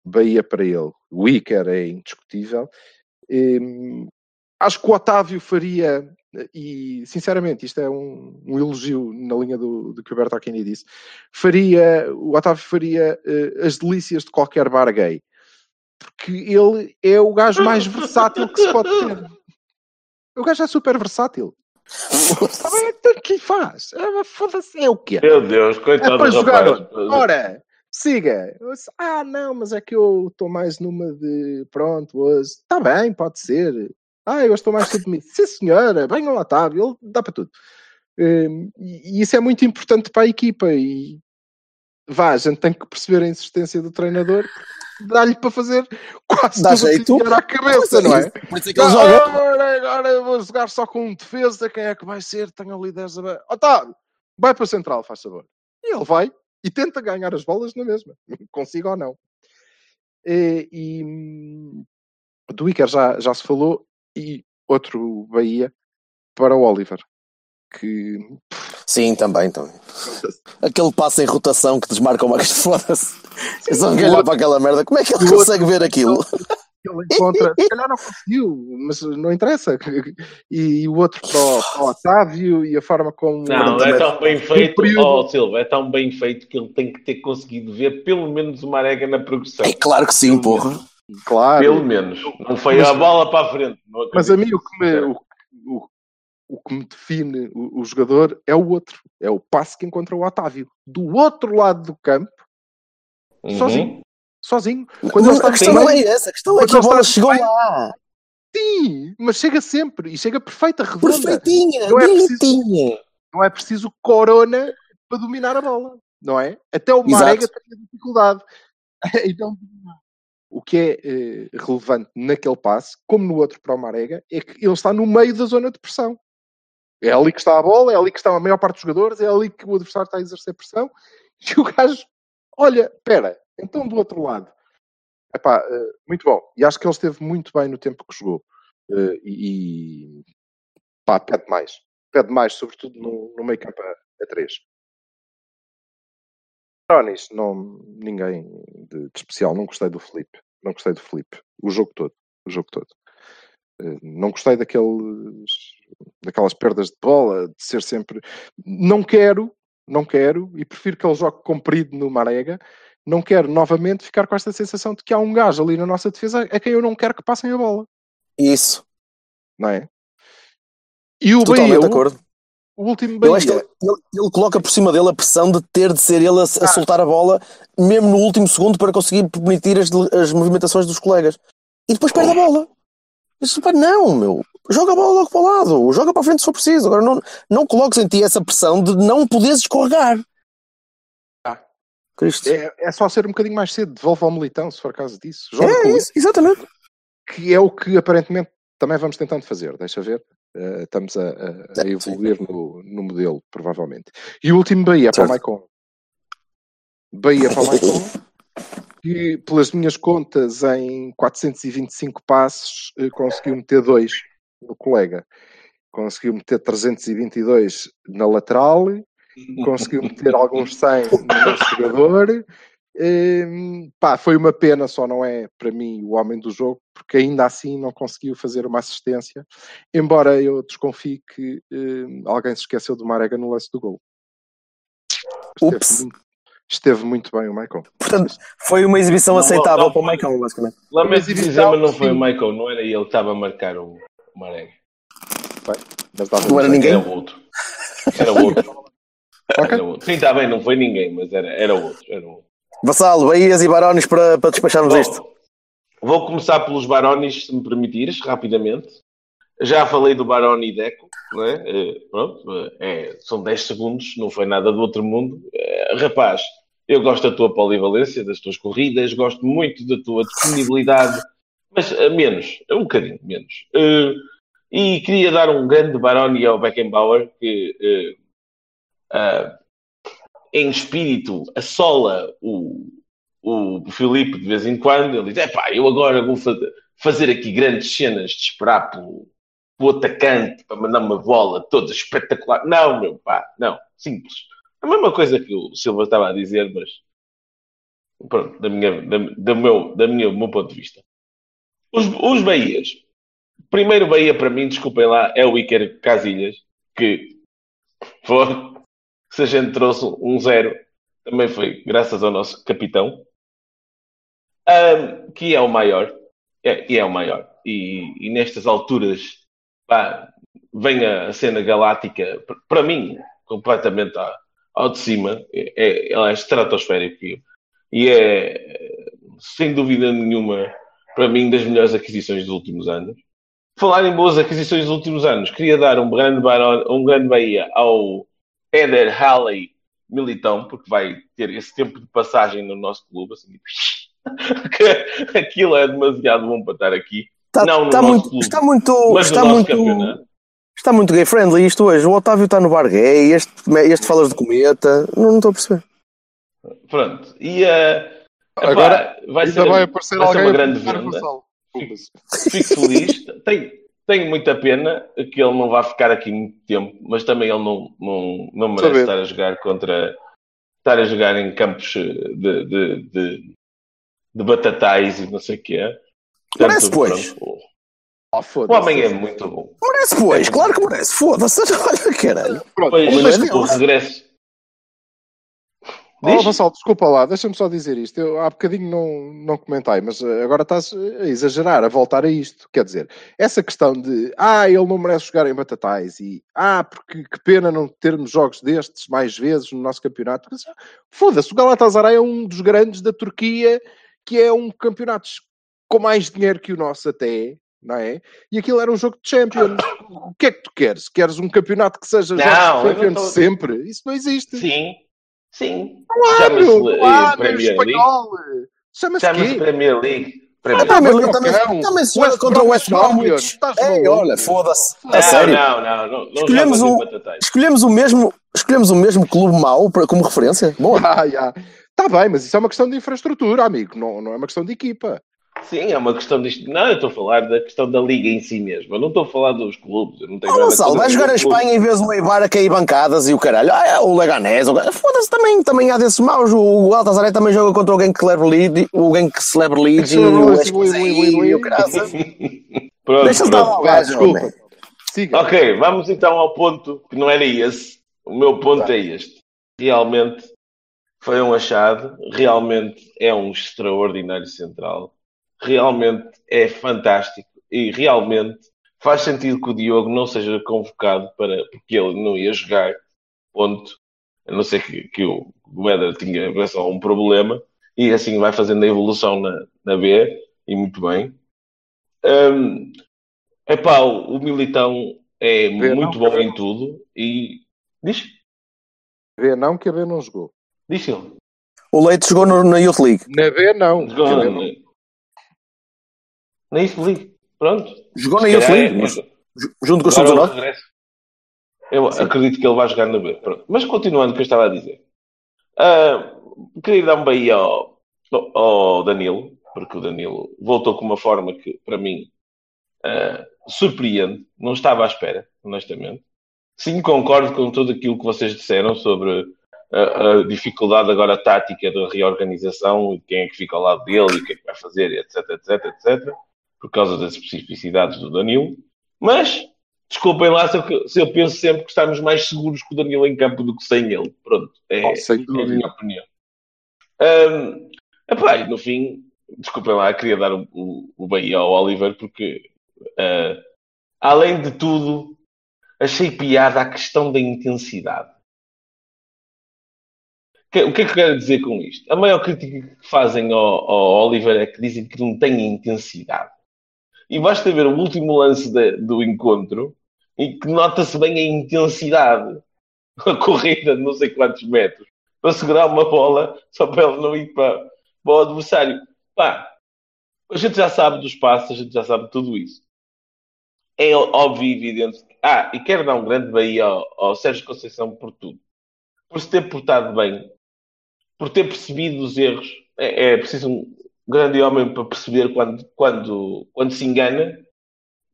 Bahia para ele. O Iker é indiscutível. Em, acho que o Otávio faria, e sinceramente, isto é um, um elogio na linha do, do que o Bertocchini disse, faria, o Otávio faria eh, as delícias de qualquer bar gay. Porque ele é o gajo mais versátil que se pode ter. O gajo é super versátil. Então, o que faz? É, Foda-se, é o quê?
Meu Deus,
É
coitado
para
do
jogar
rapaz.
Ora, siga. Ah, não, mas é que eu estou mais numa de. Pronto, hoje. Está bem, pode ser. Ah, eu estou mais submisso. Sim, senhora, venham lá, tá. Ele dá para tudo. Hum, E isso é muito importante para a equipa. E vá, a gente tem que perceber a insistência do treinador. Dá-lhe para fazer quase
Dá
tudo o que
jeito.
à cabeça, não é?
Por isso é que ele joga.
Agora, agora eu vou jogar só com um defesa. Quem é que vai ser? Tenho ali 10 a... Otávio, vai para a central, faz favor. E ele vai e tenta ganhar as bolas na mesma, consiga ou não. E, e hum, do Iker já, já se falou. E outro Bahia para o Oliver. Que
Sim, também, também. Aquele passo em rotação que desmarca o Max foda-se. Eu só olhar para aquela merda. Como é que ele
outro-
consegue ver aquilo?
ele encontra, se calhar não conseguiu, mas não interessa. E, o outro para o, para o Otávio e a forma como.
Não, é tão bem feito,
período-
ó Silva, é tão bem feito que ele tem que ter conseguido ver pelo menos uma arega na progressão.
É claro que sim, porra.
Claro.
Pelo menos. Não foi
Mas-
a bola para a frente.
Mas a mim o que me, o, o, o que me define o, o jogador é o outro. É o passe que encontra o Otávio. Do outro lado do campo,
Uhum.
sozinho. Sozinho. Quando ele
Mas
está
a questão
no
não é essa. A questão é
Quando
que a bola chegou
bem-
lá.
sim, mas chega sempre. E chega perfeita, redonda.
Perfeitinha,
Não é preciso-. Não é preciso corona para dominar a bola. Não é? Até o. Marega tem dificuldade. Então, o que é eh, relevante naquele passe, como no outro para o Marega, é que ele está no meio da zona de pressão. É ali que está a bola, é ali que está a maior parte dos jogadores, é ali que o adversário está a exercer pressão. E o gajo, olha, espera, então do outro lado. Epá, eh, muito bom. E acho que ele esteve muito bem no tempo que jogou. Eh, e, pá, pede mais. Pede mais, sobretudo no, no meio campo a, a três. Ronis, não, ninguém de, de especial. Não gostei do Felipe. Não gostei do Felipe. O jogo todo. O jogo todo. Eh, Não gostei daqueles, daquelas perdas de bola, de ser sempre. Não quero, não quero, e prefiro que ele jogue comprido no Marega. Não quero novamente ficar com esta sensação de que há um gajo ali na nossa defesa a quem eu não quero que passem a bola,
Isso,
não é? E o
totalmente
Bahia,
de acordo.
O último Bahia,
ele, ele- ele coloca por cima dele a pressão de ter de ser ele a, a
Ah.
soltar a bola, mesmo no último segundo, para conseguir permitir as, as movimentações dos colegas. E depois perde a bola. Pá, não, meu. Joga a bola logo para o lado. Joga para a frente se for preciso. Agora não, não coloques em ti essa pressão de não poderes escorregar.
Ah. É, é só ser um bocadinho mais cedo, devolve ao militão, se for caso disso. Joga
É isso, exatamente.
que é o que aparentemente também vamos tentando fazer, deixa ver. Eh, estamos a, a- a evoluir no, no modelo, provavelmente. E o último Bahia para o
Certo.
Maicon. Bahia para o Maicon, que pelas minhas contas, em 425 passos, eh, conseguiu meter dois no colega. Conseguiu meter 322 na lateral, conseguiu meter alguns 100 no jogador. Hum, pá, foi uma pena, só não é para mim o homem do jogo, porque ainda assim não conseguiu fazer uma assistência. Embora eu desconfie que hum, alguém se esqueceu do Marega no lance do gol. Esteve muito, esteve muito bem o Michael.
Portanto, foi uma exibição
Não,
aceitável
não,
para o. Maicon, basicamente.
Lamento
Mas
dizer, mas não foi
sim.
o Michael, não era ele que estava a marcar o Marega.
Mas
Não era ninguém?
Era o outro. Era o outro.
Ok.
Era outro. Sim, está bem, não foi ninguém, mas era, era o outro. Era o outro.
Vassalo, Bahias e Barões para, para despacharmos
Bom,
isto.
Vou começar pelos Barones, se me permitires, rapidamente. Já falei do Baroni Deco, não é? Eh, pronto, eh, é, são 10 segundos, não foi nada do outro mundo. Eh, rapaz, eu gosto da tua polivalência, das tuas corridas, gosto muito da tua disponibilidade, mas menos, um bocadinho menos. E queria dar um grande Baroni ao Beckenbauer, que ah, em espírito assola o, o Filipe de vez em quando. Ele diz: é pá, eu agora vou fazer, aqui grandes cenas de esperar pelo, pelo atacante para mandar uma bola toda espetacular. Não, meu pá, não, simples. A mesma coisa que o Silva estava a dizer, mas pronto, da minha, da, da meu, da minha, do meu ponto de vista. Os, os Bahias. Primeiro Bahia para mim, desculpem lá, é o Iker Casilhas, que foi, se a gente trouxe um zero, também foi graças ao nosso capitão, Ahm, que é o maior, é, e é o maior. E, e nestas alturas, pá, vem a cena galáctica, para mim, completamente ao, ao de cima, é, é, ela é estratosférica e- e é, sem dúvida nenhuma, para mim, das melhores aquisições dos últimos anos. Falar em boas aquisições dos últimos anos, queria dar um grande, barão, um grande Bahia ao Eder Halley Militão, porque vai ter esse tempo de passagem no nosso clube, assim, que aquilo é demasiado bom para estar aqui.
Está,
Não, no
está
nosso
muito,
clube,
está muito,
Mas
está
no nosso
muito,
campeonato.
está muito gay friendly isto hoje. O Otávio está no bar gay, este, este falas de cometa. Não, não estou a perceber.
Pronto. E uh,
Agora,
vai ser,
vai aparecer
vai ser uma grande venda.
Vassalo.
Fico feliz. Tenho, tenho muita pena que ele não vá ficar aqui muito tempo, mas também ele não, não, não merece
Saber.
estar a jogar contra. estar a jogar em campos de, de, de, de batatais e não sei o que é.
Merece, pois.
o
Ah,
o homem é muito bom.
Merece, pois, claro que merece. Foda-se, olha caralho.
Pronto,
Pois,
Mas
mas,
Deus.
o regresso.
Oh,
Diz?
Vassal, desculpa lá, deixa-me só dizer isto. Eu há bocadinho não, não comentei, mas eh, agora estás a exagerar, a voltar a isto. Quer dizer, essa questão de ah, ele não merece jogar em Batatais e ah, porque que pena não termos jogos destes mais vezes no nosso campeonato. Ah, Foda-se, o Galatasaray é um dos grandes da Turquia, que é um campeonato com mais dinheiro que o nosso até. Não é? E aquilo era um jogo de Champions. O que é que tu queres? Queres um campeonato que seja
não
Champions
tô-
sempre? Isso não existe.
Sim, sim.
Claro,
Chama-se
claro,
Premier League.
espanhol. Chama-se
Chama-se? Premier League. Premier
Premier
League.
League também,
Não,
também se
West
joga contra o West
Bromwich estás
Ei, olha, foda-se.
Não,
A sério.
não, não, não,
Escolhemos o-. Escolhemos o mesmo, escolhemos o mesmo clube mau para, como referência. Boa.
Ah, já. Tá bem, mas isso é uma questão de infraestrutura, amigo. Não, não é uma questão de equipa.
Sim, é uma questão disto. Não, eu estou a falar da questão da liga em si mesmo. Eu não estou a falar dos clubes. Eu não tenho
Oh,
nada a
Gonçalo,
fazer
vai jogar
clubes.
Espanha em vez do Eibar a cair bancadas e o caralho. Ah, é o Leganés. o- Foda-se também, também há desses maus. O Galatasaray também joga contra alguém que celebra lead, alguém que celebra lead e o e graças. Deixa-se dar ao gajo,
desculpa. Siga.
Ok, vamos então ao ponto que não era esse. O meu ponto
Tá.
é este. Realmente foi um achado, realmente é um extraordinário central, realmente é fantástico e realmente faz sentido que o Diogo não seja convocado para porque ele não ia jogar. Ponto. A não ser que, que o Éder tinha só um problema e assim vai fazendo a evolução na, na B e muito bem. Hum, epá, o, o Militão é
B
muito
não,
bom em tudo e diz,
B não, que a B não jogou.
diz ele.
O Leite jogou no- na Youth League.
Na B não.
Jogou na- isso li. Pronto.
Jogou na Youth League, mas ju- junto com o
é o
Sub-19.
regresso. Eu acredito que ele vai jogar na B. Pronto. Mas continuando o que eu estava a dizer. Ah, queria dar um bem ao, ao Danilo, porque o Danilo voltou com uma forma que, para mim, ah, surpreende. Não estava à espera, honestamente. Sim, concordo com tudo aquilo que vocês disseram sobre a, a dificuldade agora tática da reorganização e de quem é que fica ao lado dele e o que é que vai fazer, etc, etc, etc, por causa das especificidades do Danilo. Mas, desculpem lá se eu, se eu penso sempre que estamos mais seguros com o Danilo em campo do que sem ele. Pronto, é,
Oh,
é a minha opinião. Ahm, epá, no fim, desculpem lá, queria dar o, o, o bem ao Oliver, porque ah, além de tudo, achei piada a questão da intensidade. Que- O que é que eu quero dizer com isto? A maior crítica que fazem ao, ao Oliver é que dizem que não tem intensidade. E basta ver o último lance de- do encontro em que nota-se bem a intensidade. A corrida de não sei quantos metros para segurar uma bola só para ela não ir para, para o adversário. Pá, a gente já sabe dos passos, a gente já sabe tudo isso. É óbvio e evidente. que- Ah, e quero dar um grande bem ao, ao Sérgio Conceição por tudo. Por se ter portado bem, por ter percebido os erros. É, é preciso um grande homem para perceber quando, quando, quando se engana,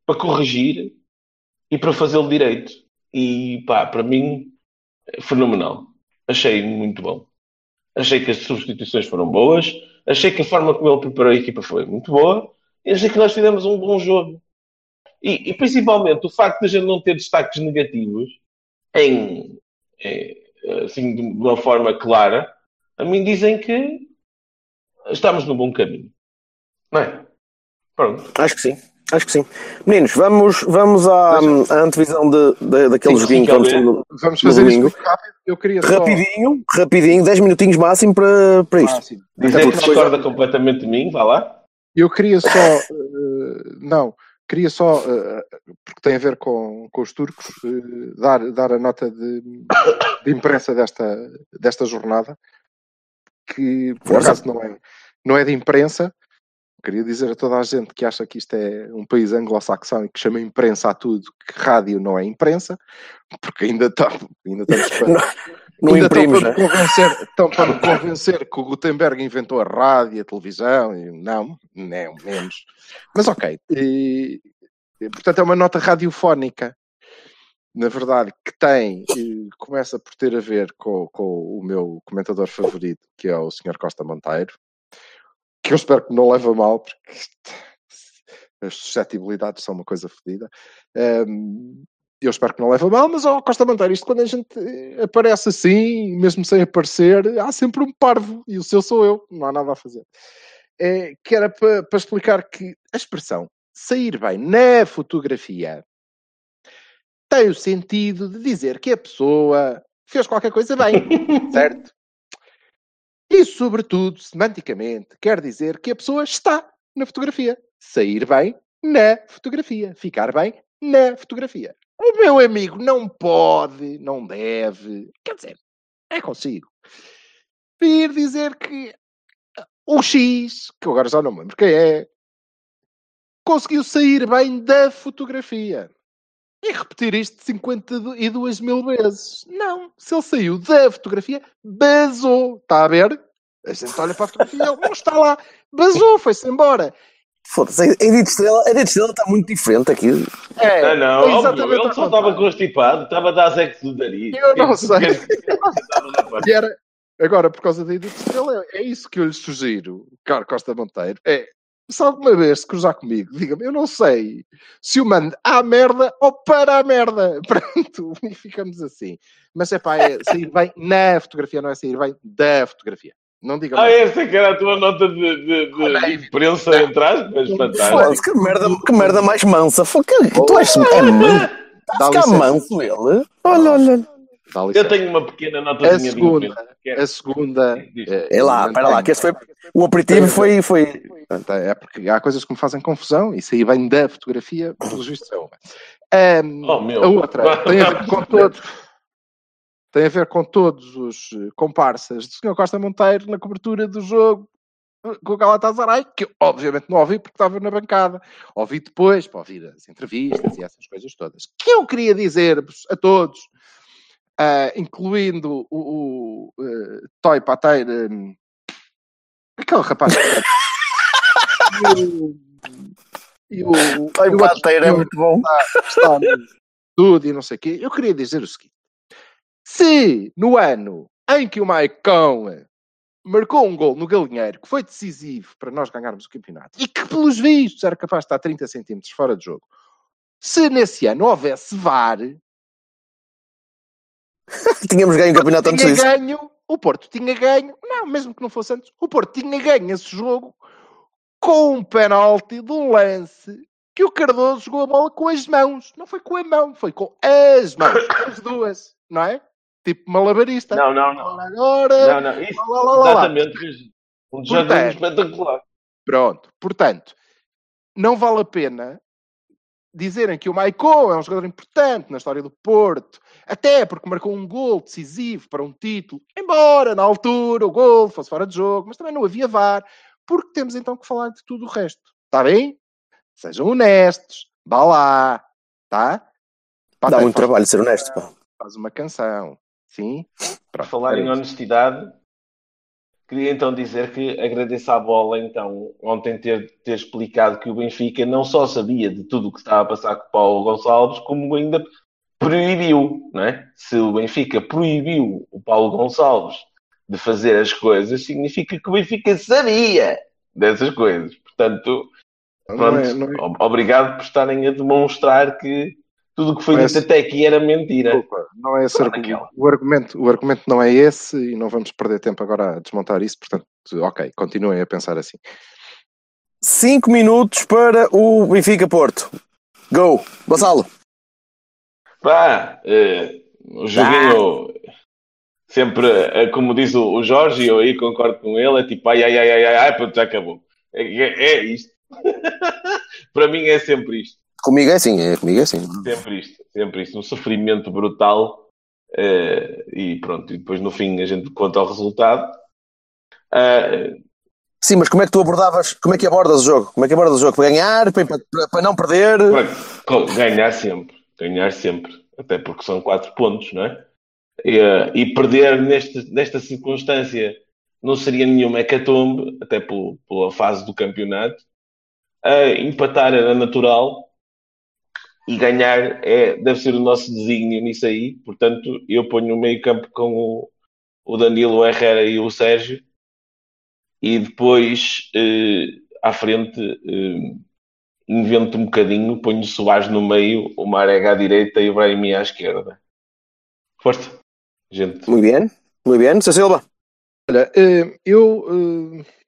para corrigir e para fazê-lo direito. E pá, para mim, fenomenal. Achei muito bom. Achei que as substituições foram boas. Achei que a forma como ele preparou a equipa foi muito boa. E achei que nós fizemos um bom jogo. E, e principalmente o facto de a gente não ter destaques negativos em, eh, assim, de uma forma clara, a mim dizem que estamos no bom caminho. Não é? Pronto.
Acho que sim. Acho que sim. Meninos, vamos, vamos à, à antevisão de, de- daquele
Sim,
joguinho
sim,
que no-
Vamos fazer isso
domingo.
rápido. Eu queria só...
Rapidinho, rapidinho, 10 minutinhos máximo para, para isto.
Dizer
Até
que discorda completamente de mim, vá lá.
Eu queria só. eh, não, queria só, eh, porque tem a ver com, com os turcos, eh, dar, dar a nota de, de imprensa desta, desta jornada, que por
Força.
acaso não é, não é de imprensa. Queria dizer a toda a gente que acha que isto é um país anglo-saxão e que chama imprensa a tudo, que rádio não é imprensa, porque ainda, tá, ainda estamos para,
Não
Ainda
imprimos,
estão para, me convencer, estão para me convencer que o Gutenberg inventou a rádio, a televisão, e não, nem menos. Mas ok. E, portanto, é uma nota radiofónica, na verdade, que tem, e começa por ter a ver com, com o meu comentador favorito, que é o Sr. Costa Monteiro, que eu espero que não leve a mal, porque as suscetibilidades são uma coisa fodida. Ahm, eu espero que não leve a mal, mas ó, Costa Monteiro, isto quando a gente aparece assim, mesmo sem aparecer, há sempre um parvo, e o seu sou eu, não há nada a fazer. É, que era para para explicar que a expressão sair bem na fotografia tem o sentido de dizer que a pessoa fez qualquer coisa bem, certo? E, sobretudo, semanticamente, quer dizer que a pessoa está na fotografia. Sair bem na fotografia. Ficar bem na fotografia. O meu amigo não pode, não deve, quer dizer, é consigo, vir dizer que o X, que eu agora já não me lembro quem é, conseguiu sair bem da fotografia. E repetir isto 52 mil vezes. Não, se ele saiu da fotografia, basou. Está a ver? A gente olha para a fotografia, ele não está lá. Basou, foi-se embora.
Foda-se, a Edith Estrela, a Edith Estrela está muito diferente aqui.
É,
Ah, não,
é
óbvio, ele só estava constipado, estava a dar sexo do nariz.
Eu não sei.
rapaz.
E era, agora, por causa da Edith Estrela, é isso que eu lhe sugiro, Carlos Costa Monteiro. É, se alguma vez se cruzar comigo, diga-me, eu não sei se o mando à merda ou para a merda. Pronto, e ficamos assim. Mas é pá, é sair bem na fotografia, não é sair bem da fotografia. Não diga
Ah, essa que era a tua nota de, de, de,
Olha aí.
de imprensa entre aspas, fantástico.
Que merda, que merda mais mansa. Que, que tu és. É manso. Está manso ele. Olha, olha.
Eu tenho uma pequena
A
notazinha de
segunda,
que é-
a segunda.
Diz.
É lá, espera lá, que esse foi. O aperitivo foi. foi...
Portanto, é porque há coisas que me fazem confusão e sair bem da fotografia, pelos vistos é uma.
Oh, meu.
a outra tem a ver com todos. Tem a ver com todos os eh, comparsas do Sr. Costa Monteiro na cobertura do jogo eh, com o Galatasaray, que obviamente não ouvi porque estava na bancada. Ouvi depois, para ouvir as entrevistas e essas coisas todas. Que eu queria dizer-vos a todos, ah, incluindo o, o eh, Toy Pateira, hum, aquele rapaz. e o- e o,
Ai,
e o
é muito bom.
está no estúdio e não sei o quê. Eu queria dizer o seguinte: se no ano em que o Maicon marcou um gol no Galinheiro que foi decisivo para nós ganharmos o campeonato e que, pelos vistos, era capaz de estar 30 centímetros fora de jogo, se nesse ano houvesse VAR,
Tínhamos ganho o campeonato antes
tinha
disso.
ganho, o Porto tinha ganho, não, mesmo que não fosse antes, o Porto tinha ganho esse jogo com um penalti de um lance que o Cardoso jogou a bola com as mãos. Não foi com a mão, foi com as mãos, as duas, não é? Tipo malabarista.
Não, não, não.
Ora, Agora,
Não, não. Isso,
lá, lá, lá, lá.
exatamente. Um
Portanto.
espetacular.
Pronto. Portanto, não vale a pena dizerem que o Maicon é um jogador importante na história do Porto, até porque marcou um gol decisivo para um título, embora na altura o gol fosse fora de jogo, mas também não havia VAR, porque temos então que falar de tudo o resto. Está bem? Sejam honestos, vá lá, tá?
Dá
Pateiro
muito trabalho ser honesto. Pá.
Faz uma canção, sim? Pronto,
falar em honestidade, queria então dizer que agradeço à bola, então, ontem ter, ter explicado que o Benfica não só sabia de tudo o que estava a passar com o Paulo Gonçalves, como ainda proibiu, não é? Se o Benfica proibiu o Paulo Gonçalves de fazer as coisas, significa que o Benfica sabia dessas coisas. Portanto,
Não
pronto,
é- não é-
ob- obrigado por estarem a demonstrar que tudo o que foi
é
dito
assim.
até aqui era mentira.
Desculpa, não é esse argumento. O argumento. O argumento não é esse e não vamos perder tempo agora a desmontar isso, portanto, ok, continuem a pensar assim.
5 minutos para o Benfica Porto. Go! Gonçalo.
Pá, eh, o joguinho sempre, eh, como diz o, o Jorge, e eu aí concordo com ele, é tipo, ai, ai, ai, ai, ai, ai pronto, já acabou. É, é- é isto. Para mim é sempre isto,
Comigo é assim, é, comigo é assim.
sempre isto, sempre isto. Um sofrimento brutal eh, e pronto, e depois no fim a gente conta o resultado. Ah,
Sim, mas como é que tu abordavas, como é que abordas o jogo? Como é que abordas o jogo? Para ganhar, para, para- para não perder?
Ganhar sempre, ganhar sempre, até porque são quatro pontos, não é? E, eh, e perder neste, nesta circunstância não seria nenhuma hecatombe, até pelo- pela fase do campeonato. Eh, empatar era natural e ganhar é, deve ser o nosso desígnio nisso aí. Portanto, eu ponho o meio campo com o, o Danilo, o Herrera e o Sérgio. E depois, eh, à frente, eh, invento um bocadinho, ponho o Soares no meio, o Marega à direita e o Brahimi à esquerda. Força, gente.
Muito bem, muito bem. Sr. Silva.
Olha, eh, eu eh,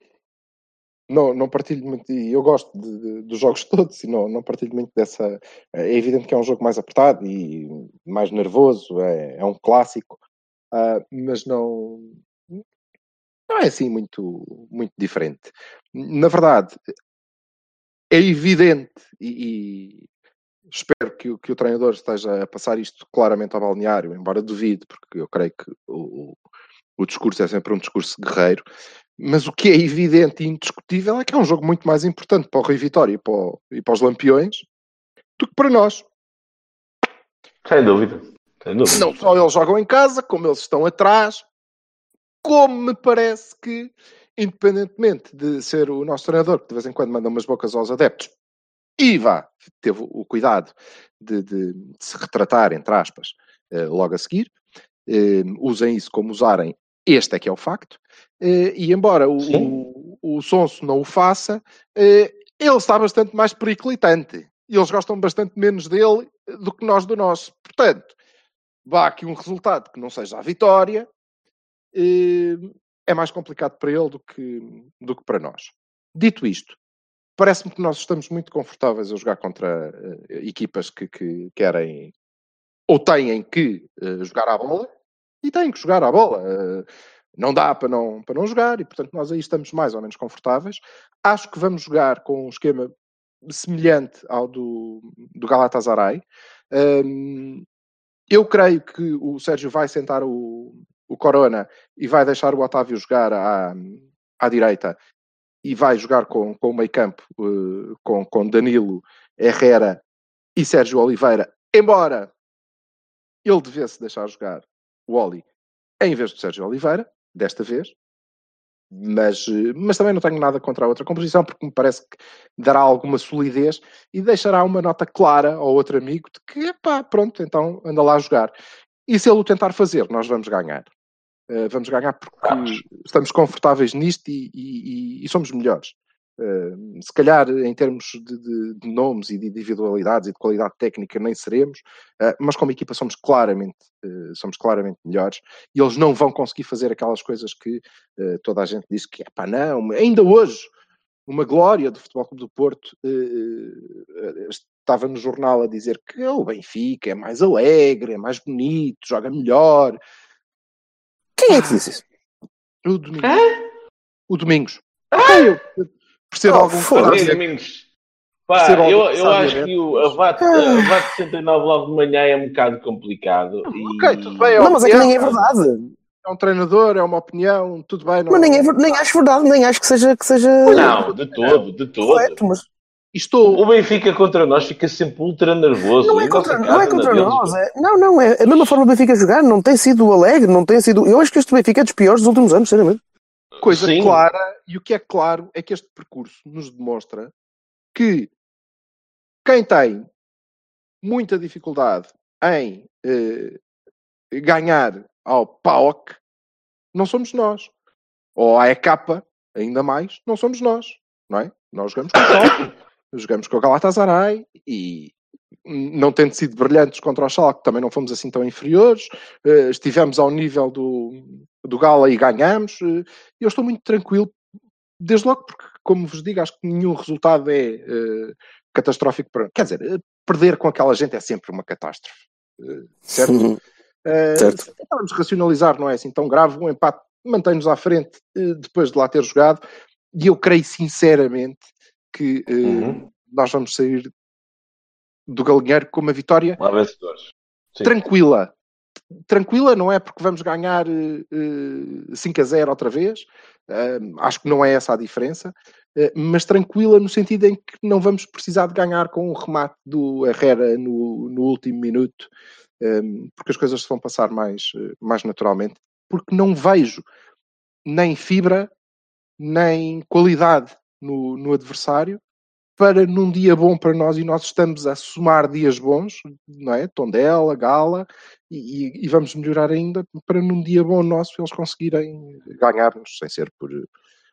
não, não partilho muito, e eu gosto de- de- dos jogos todos e não, não partilho muito dessa. É evidente que é um jogo mais apertado e mais nervoso, é, é um clássico, ah, mas não, não é assim muito, muito diferente. Na verdade, é evidente e, e espero que, o- que o treinador esteja a passar isto claramente ao balneário, embora duvide, porque eu creio que o- o discurso é sempre um discurso guerreiro. Mas o que é evidente e indiscutível é que é um jogo muito mais importante para o Rui Vitória e para, o- e para os Lampiões do que para nós.
Sem dúvida. Sem dúvida.
Não só eles jogam em casa, como eles estão atrás, como me parece que, independentemente de ser o nosso treinador, que de vez em quando manda umas bocas aos adeptos, e vá, teve o cuidado de, de- de se retratar, entre aspas, eh, logo a seguir, eh, usem isso como usarem Este é que é o facto. Eh, e embora o, o, o Sonso não o faça, eh, ele está bastante mais periclitante. E eles gostam bastante menos dele do que nós do nosso. Portanto, vá aqui um resultado que não seja a vitória, eh, é mais complicado para ele do que, do que para nós. Dito isto, parece-me que nós estamos muito confortáveis a jogar contra equipas que, que, querem ou têm que jogar à bola e têm que jogar à bola. Uh, não dá para não, para não jogar e, portanto, nós aí estamos mais ou menos confortáveis. Acho que vamos jogar com um esquema semelhante ao do, do Galatasaray. Eu creio que o Sérgio vai sentar o, o Corona e vai deixar o Otávio jogar à, à direita e vai jogar com, com o meio campo uh, com, com Danilo, Herrera e Sérgio Oliveira, embora ele devesse deixar jogar o Oli em vez de Sérgio Oliveira, desta vez, mas, mas também não tenho nada contra a outra composição, porque me parece que dará alguma solidez e deixará uma nota clara ao outro amigo de que, pá, pronto, então anda lá a jogar. E se ele o tentar fazer, nós vamos ganhar. Uh, vamos ganhar porque estamos confortáveis nisto e, e, e somos melhores. Uh, se calhar em termos de, de, de, nomes e de individualidades e de qualidade técnica nem seremos, uh, mas como equipa somos claramente, uh, somos claramente melhores e eles não vão conseguir fazer aquelas coisas que toda a gente diz que é pá, não, ainda hoje uma glória do Futebol Clube do Porto estava no jornal a dizer que o Benfica é mais alegre, é mais bonito, joga melhor.
Quem é que disse isso?
O Domingos. O Domingos. Ah! Eu, percebo oh, algum
foda Domingos. Pá, eu, eu acho que o, a VAT, a VAT 69 logo de manhã é um bocado complicado.
E... Ok, tudo bem. É
não, mas é que nem é verdade.
É um treinador, é uma opinião, tudo bem.
Não... Mas nem, é, nem acho verdade, nem acho que seja. Que seja...
Não, de todo, de todo. Correto, mas...
Estou...
O Benfica contra nós fica sempre ultra nervoso.
Não é contra, não é contra nós. É, não, não. É a mesma forma do Benfica jogar. Não tem sido alegre, não tem sido. Eu acho que este Benfica é dos piores dos últimos anos, sinceramente.
Coisa Sim. clara, e o que é claro é que este percurso nos demonstra que quem tem muita dificuldade em eh, ganhar ao PAOK não somos nós. Ou à EK, ainda mais, não somos nós. Não é? Nós jogamos com o PAOK, jogamos com o Galatasaray e não tendo sido brilhantes contra o Schalke, também não fomos assim tão inferiores. Uh, estivemos ao nível do, do Gala e ganhamos. Uh, eu estou muito tranquilo, desde logo porque, como vos digo, acho que nenhum resultado é uh, catastrófico para... Quer dizer, perder com aquela gente é sempre uma catástrofe. certo?
Uhum. certo.
Então vamos racionalizar, não é assim tão grave. Um empate mantém-nos à frente depois de lá ter jogado. E eu creio sinceramente que uhum. nós vamos sair do Galinheiro com uma vitória tranquila. Tranquila não é porque vamos ganhar uh, 5 a 0 outra vez, uh, acho que não é essa a diferença, uh, mas tranquila no sentido em que não vamos precisar de ganhar com o remate do Herrera no, no último minuto, um, porque as coisas se vão passar mais, mais naturalmente, porque não vejo nem fibra nem qualidade no, no adversário para num dia bom para nós e nós estamos a somar dias bons, não é? Tondela, Gala, e, e, vamos melhorar ainda para num dia bom nosso eles conseguirem ganhar-nos sem ser por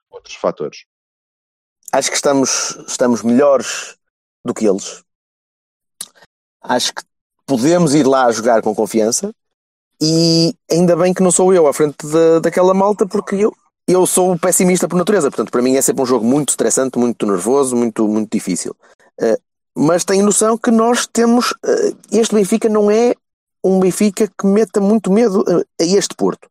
outros fatores.
Acho que estamos, estamos melhores do que eles. Acho que podemos ir lá jogar com confiança e ainda bem que não sou eu à frente de, daquela malta porque eu, eu sou pessimista por natureza, portanto, para mim é sempre um jogo muito estressante, muito nervoso, muito, muito difícil. Uh, mas tenho noção que nós temos. Uh, este Benfica não é um Benfica que meta muito medo a, a este Porto.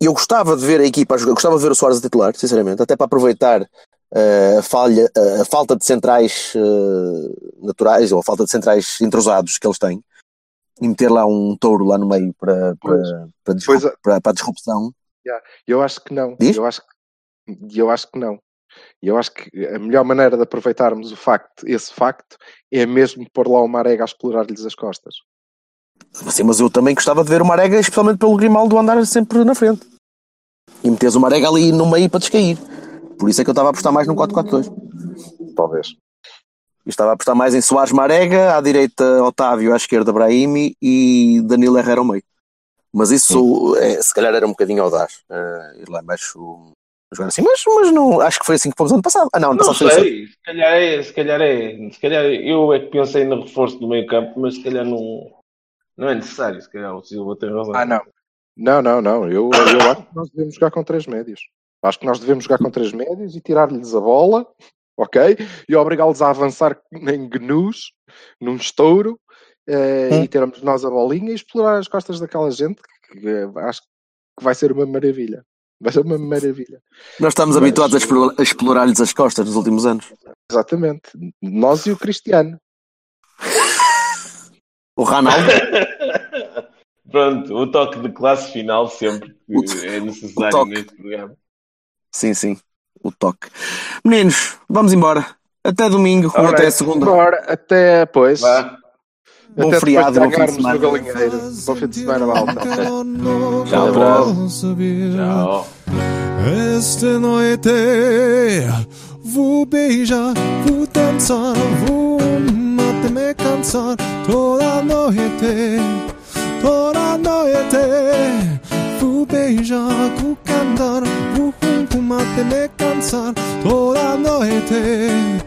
Eu gostava de ver a equipa a jogar, gostava de ver o Soares a titular, sinceramente, até para aproveitar uh, a, falha, a falta de centrais naturais ou a falta de centrais entrosados que eles têm e meter lá um touro lá no meio para, para, para, para, para a disrupção.
Yeah. Eu acho que não. Diz? Eu acho que, eu acho que não. Eu acho que a melhor maneira de aproveitarmos o facto, esse facto é mesmo pôr lá o Marega a explorar-lhes as costas.
Sim, mas eu também gostava de ver o Marega, especialmente pelo Grimaldo, andar sempre na frente. E meteres o Marega ali no meio para descair. Por isso é que eu estava a apostar mais no 4-4-2.
Talvez.
Eu estava a apostar mais em Soares Marega, à direita Otávio, à esquerda Brahimi e Danilo Herrera ao meio. Mas isso, é, se calhar, era um bocadinho audaz. Uh, ir lá embaixo jogar assim. Mas, mas não, acho que foi assim que fomos ano passado. Ah, não, ano
Não
passado foi
sei, se calhar é, se calhar é, se calhar eu é que pensei no reforço do meio campo, mas se calhar não, não é necessário, se calhar o Silva tem razão.
Ah, não. Não, não, não. Eu, eu acho que nós devemos jogar com três médios. Acho que nós devemos jogar com três médios e tirar-lhes a bola, ok? E obrigá-los a avançar em gnus, num estouro, eh,
Hum.
e termos nós a bolinha e explorar as costas daquela gente, que, que, eh, acho que vai ser uma maravilha. Vai ser uma maravilha.
Nós estamos
Mas-
habituados a explorar- a explorar-lhes as costas nos últimos anos.
Exatamente. Nós e o Cristiano.
O Ronaldo,
Pronto, o toque de classe final sempre que é necessário neste programa.
sim, sim, o toque. Meninos, vamos embora. Até domingo, ou até a segunda.
Bora, até pois.
Vá,
Bom
até
feriado, bom fim de semana.
Bom fim de semana, malta.
Tchau, tchau.
Este noite Vou beijar, vou dançar Vou até me cansar Toda noite Toda noite Vou beijar, vou cantar Vou junto até me cansar Toda noite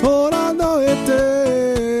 Toda noite